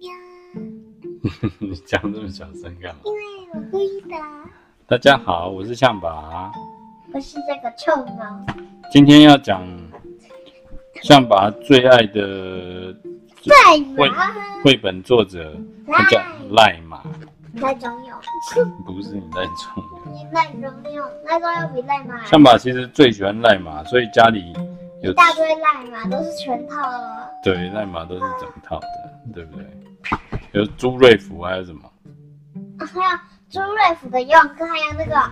呀。你讲这么小声干嘛？因为我故意的。大家好，我是象拔。我是这个臭猫。今天要讲象拔最爱的绘绘本作者，他叫赖马。赖中勇。不是你在中勇。你赖中勇，赖中勇比赖马。象拔其实最喜欢赖马，所以家里。有一大堆赖马都是全套的，对，赖马都是整套的，对不对？有朱瑞福，还有什么？还有朱瑞福的用歌，还有那个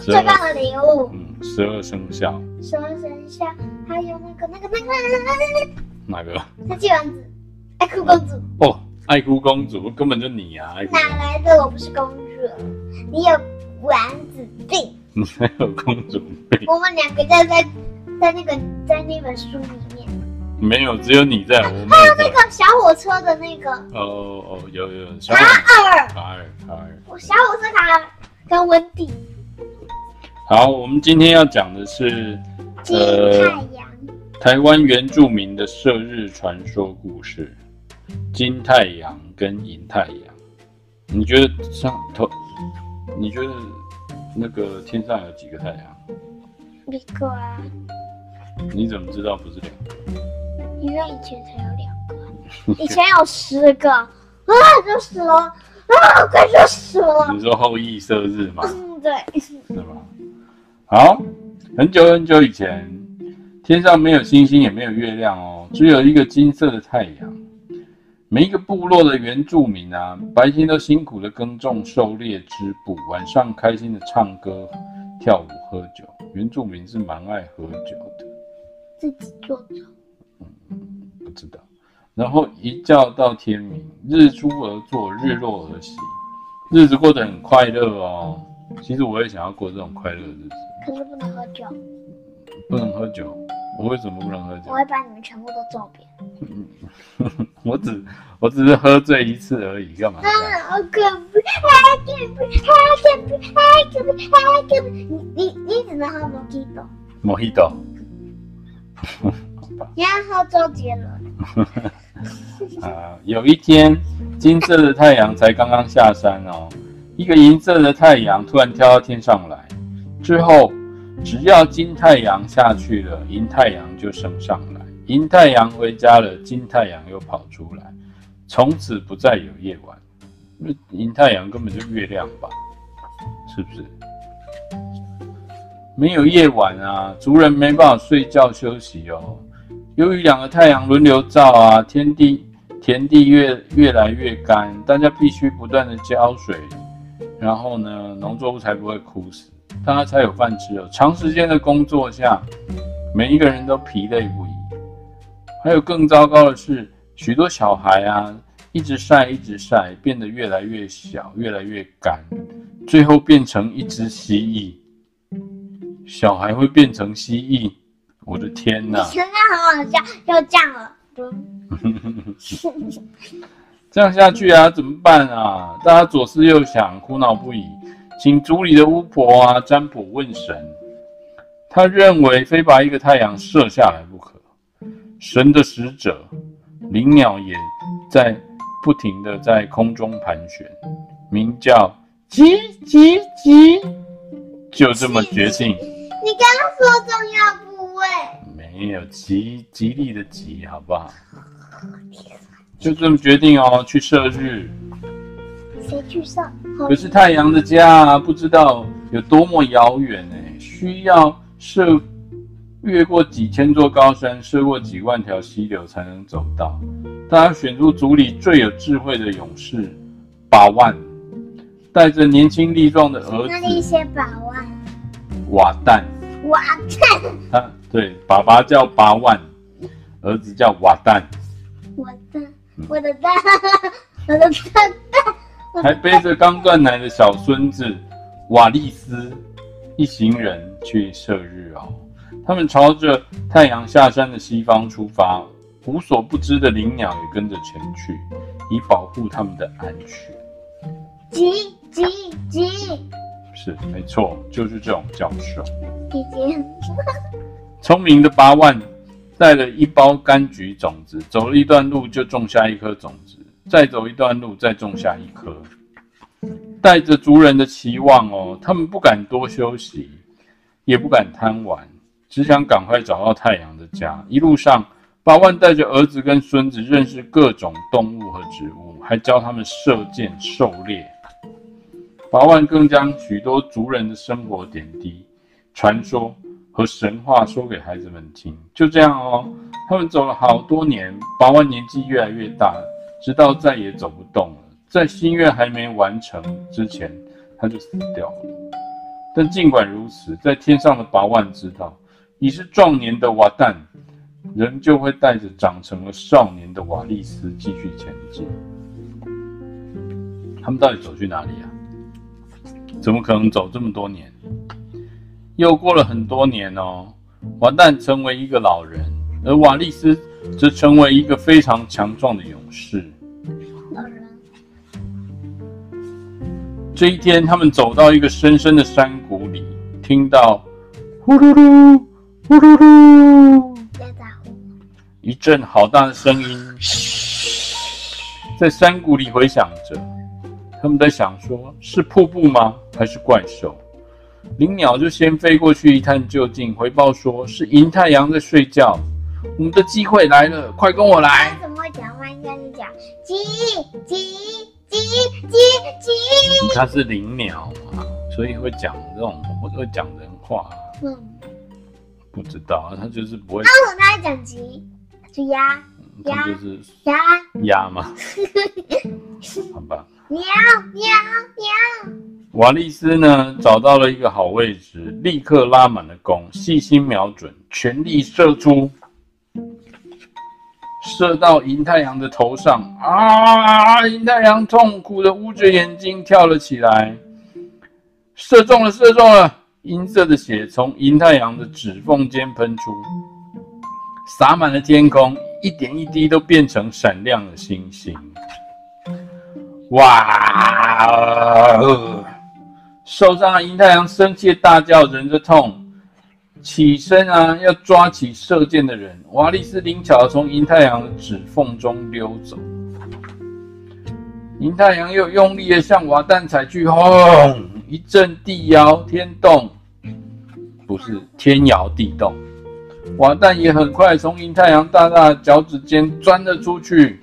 最棒的礼物，嗯，十二生肖，十二生肖，还有那个那个那个那个哪个？三七丸子，爱哭公主。哦，爱哭公主根本就你啊！哪来的？我不是公主，你有丸子病，你还有公主病。我们两个在在。在那个在那本书里面，没有，只有你在。我没还有那个小火车的那个。哦哦，有有。卡尔。卡尔卡尔。我小火车卡尔跟温蒂。好，我们今天要讲的是金太阳。台湾原住民的射日传说故事，金太阳跟银太阳。你觉得上头？你觉得那个天上有几个太阳？一个啊。你怎么知道不是两个？因为以前才有两个，以前有十个啊，就死了啊，快就死了。你说后羿射日吗？嗯，对。是吗？好，很久很久以前，天上没有星星，也没有月亮哦，只有一个金色的太阳。每一个部落的原住民啊，白天都辛苦的耕种、狩猎、织布，晚上开心的唱歌、跳舞、喝酒。原住民是蛮爱喝酒的。自己做的，嗯，不知道。然后一觉到天明，日出而作，日落而息，日子过得很快乐哦。其实我也想要过这种快乐的日子。可是不能喝酒。不能喝酒？我为什么不能喝酒？我会把你们全部都揍扁。我只我只是喝醉一次而已，干嘛？啊，好可怕，好可怕，好可怕，好可怕，好可不。你你你只能喝莫吉托。莫吉托。然后周杰伦。啊，有一天，金色的太阳才刚刚下山哦，一个银色的太阳突然跳到天上来。之后，只要金太阳下去了，银太阳就升上来；银太阳回家了，金太阳又跑出来。从此不再有夜晚，那银太阳根本就月亮吧？是不是？没有夜晚啊，族人没办法睡觉休息哦。由于两个太阳轮流照啊，天地田地越越来越干，大家必须不断的浇水，然后呢，农作物才不会枯死，大家才有饭吃哦。长时间的工作下，每一个人都疲累不已。还有更糟糕的是，许多小孩啊，一直晒一直晒，变得越来越小，越来越干，最后变成一只蜥蜴。小孩会变成蜥蜴，我的天哪！你真的很好笑，又这样了。这样下去啊，怎么办啊？大家左思右想，苦恼不已，请族里的巫婆啊占卜问神。他认为非把一个太阳射下来不可。神的使者灵鸟也在不停的在空中盘旋，名叫吉吉吉，就这么决定。你刚刚说重要没有吉吉利的吉，好不好？就这么决定哦，去射日。谁去射？可是太阳的家啊，不知道有多么遥远呢？需要射越过几千座高山，射过几万条溪流才能走到。大家选出族里最有智慧的勇士把万，带着年轻力壮的儿子。那里写把万？瓦旦。瓦旦，他对爸爸叫八万，儿子叫瓦蛋。瓦蛋，我的蛋，我的蛋蛋，还背着刚断奶的小孙子瓦利斯，一行人去射日哦。他们朝着太阳下山的西方出发，无所不知的灵鸟也跟着前去，以保护他们的安全。急急急！是，没错，就是这种教授。姐姐，聪明的八万带了一包柑橘种子，走了一段路就种下一颗种子。再走一段路，再种下一颗。带着族人的期望哦，他们不敢多休息，也不敢贪玩，只想赶快找到太阳的家。一路上，八万带着儿子跟孙子认识各种动物和植物，还教他们射箭、狩猎。八万更将许多族人的生活点滴、传说和神话说给孩子们听。就这样哦，他们走了好多年，八万年纪越来越大，直到再也走不动了。在心愿还没完成之前，他就死掉了。但尽管如此，在天上的八万知道，已是壮年的瓦旦，仍旧会带着长成了少年的瓦利斯继续前进。他们到底走去哪里啊？怎么可能走这么多年？又过了很多年哦，瓦旦成为一个老人，而瓦利斯则成为一个非常强壮的勇士。这一天，他们走到一个深深的山谷里，听到呼噜噜、呼噜噜，一阵好大的声音，在山谷里回响着。他们在想，说是瀑布吗？还是怪兽？灵鸟就先飞过去一探究竟，回报说是银太阳在睡觉。我们的机会来了，快跟我来！怎么讲话？应该是讲鸡鸡。叽叽叽，它是灵鸟嘛，所以会讲这种会讲人话。嗯，不知道啊，它就是不会。他他在讲鸡，是鸭，鸭就是鸭鸭嘛。好吧。喵喵喵。瓦利斯呢，找到了一个好位置，立刻拉满了弓，细心瞄准，全力射出。射到银太阳的头上啊！银太阳痛苦的捂着眼睛跳了起来，射中了，射中了！银色的血从银太阳的指缝间喷出，洒满了天空，一点一滴都变成闪亮的星星。哇！受伤的银太阳生气大叫，忍着痛。起身啊！要抓起射箭的人。瓦利斯灵巧地从银太阳的指缝中溜走。银太阳又用力地向瓦蛋踩去，轰！一阵地摇天动，不是天摇地动。瓦蛋也很快从银太阳大大的脚趾间钻了出去。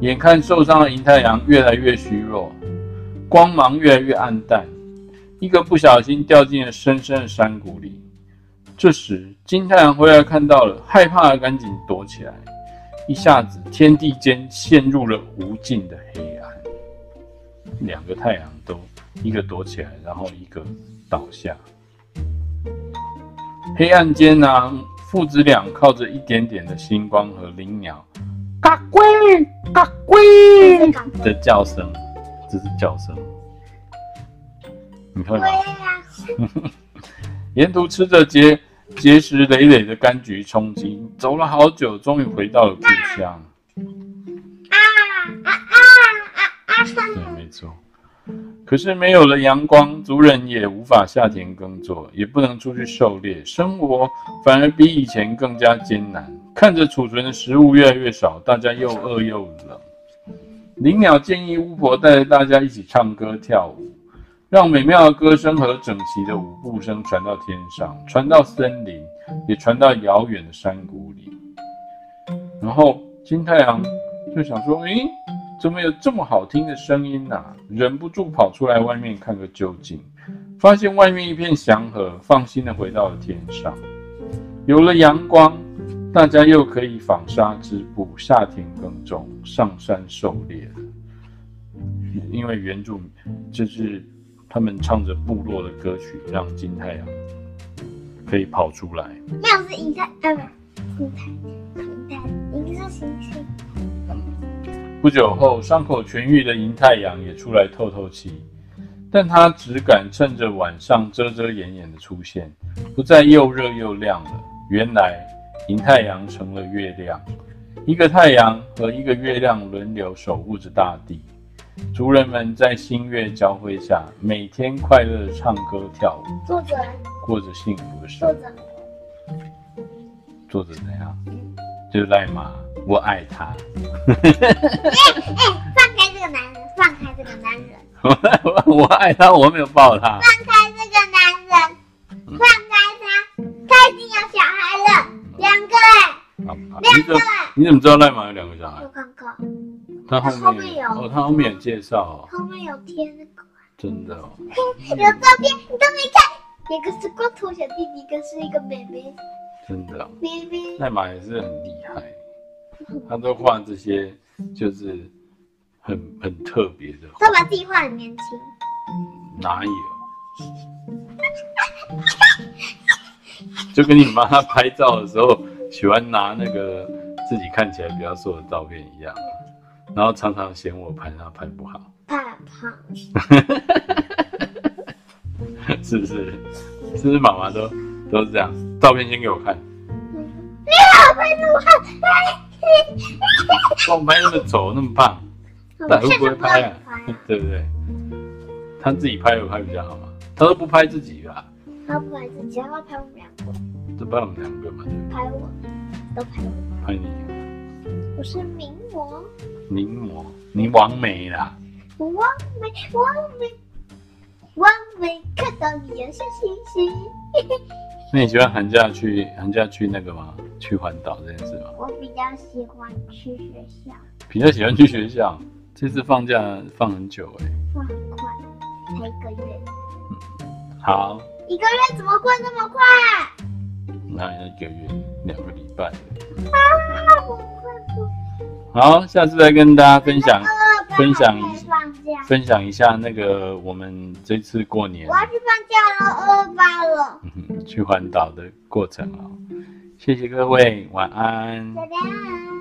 眼看受伤的银太阳越来越虚弱，光芒越来越暗淡。一个不小心掉进了深深的山谷里。这时，金太阳回来看到了，害怕的赶紧躲起来。一下子，天地间陷入了无尽的黑暗。两个太阳都，一个躲起来，然后一个倒下。黑暗间呢、啊，父子俩靠着一点点的星光和灵鸟“嘎龟嘎龟”的叫声，这是叫声。你看吗？沿途吃着结结实累累的柑橘充饥，走了好久，终于回到了故乡。啊啊啊啊啊！对，没错。可是没有了阳光，族人也无法下田耕作，也不能出去狩猎，生活反而比以前更加艰难。看着储存的食物越来越少，大家又饿又冷。灵鸟建议巫婆带着大家一起唱歌跳舞。让美妙的歌声和整齐的舞步声传到天上，传到森林，也传到遥远的山谷里。然后金太阳就想说：“诶，怎么有这么好听的声音呢？”忍不住跑出来外面看个究竟，发现外面一片祥和，放心的回到了天上。有了阳光，大家又可以纺纱织布、下田耕种、上山狩猎。因为原住民就是。他们唱着部落的歌曲，让金太阳可以跑出来。没有是银太，呃，不，银太，银太，银是星星。不久后，伤口痊愈的银太阳也出来透透气，但他只敢趁着晚上遮遮掩掩的出现，不再又热又亮了。原来，银太阳成了月亮，一个太阳和一个月亮轮流守护着大地。族人们在新月交汇下，每天快乐的唱歌跳舞，坐着，过着幸福的生活。坐着，怎样？就是赖妈。我爱他。哎哎，放开这个男人，放开这个男人。我 我爱他，我没有抱他。放开哎，两个哎。你怎么知道赖马有两个小孩？我看看，他后面有哦，他后面有介绍哦。后面有贴那个。真的哦。有照片，你都没看。一个是光头小弟弟，一个是一个妹妹。真的。妹妹。赖马也是很厉害，他都画这些，就是很很特别的。他把自己画很年轻。哪有？就跟你妈拍照的时候，喜欢拿那个自己看起来比较瘦的照片一样，然后常常嫌我拍他拍不好。太胖。是不是？是不是妈妈都都是这样？照片先给我看。你好 拍那么胖，我拍那么丑那么胖，但会不会拍啊？对不对？他自己拍有拍比较好吗？他都不拍自己吧？他不拍自己，他拍我们两个。就拍我们两个嘛？拍我，都拍我。拍你。我是名模。名模，你王美啦。王美，王美。完美看到你有小星星。那你喜欢寒假去寒假去那个吗？去环岛这件事吗？我比较喜欢去学校。比较喜欢去学校。这次放假放很久哎、欸。放很快，才一个月。嗯，好。一个月怎么过那么快？那一个月两个礼拜。啊，我快不。好，下次再跟大家分享。分享分享一下那个我们这次过年，我要去放假了，二二八了，去环岛的过程啊，谢谢各位，晚安。拜拜。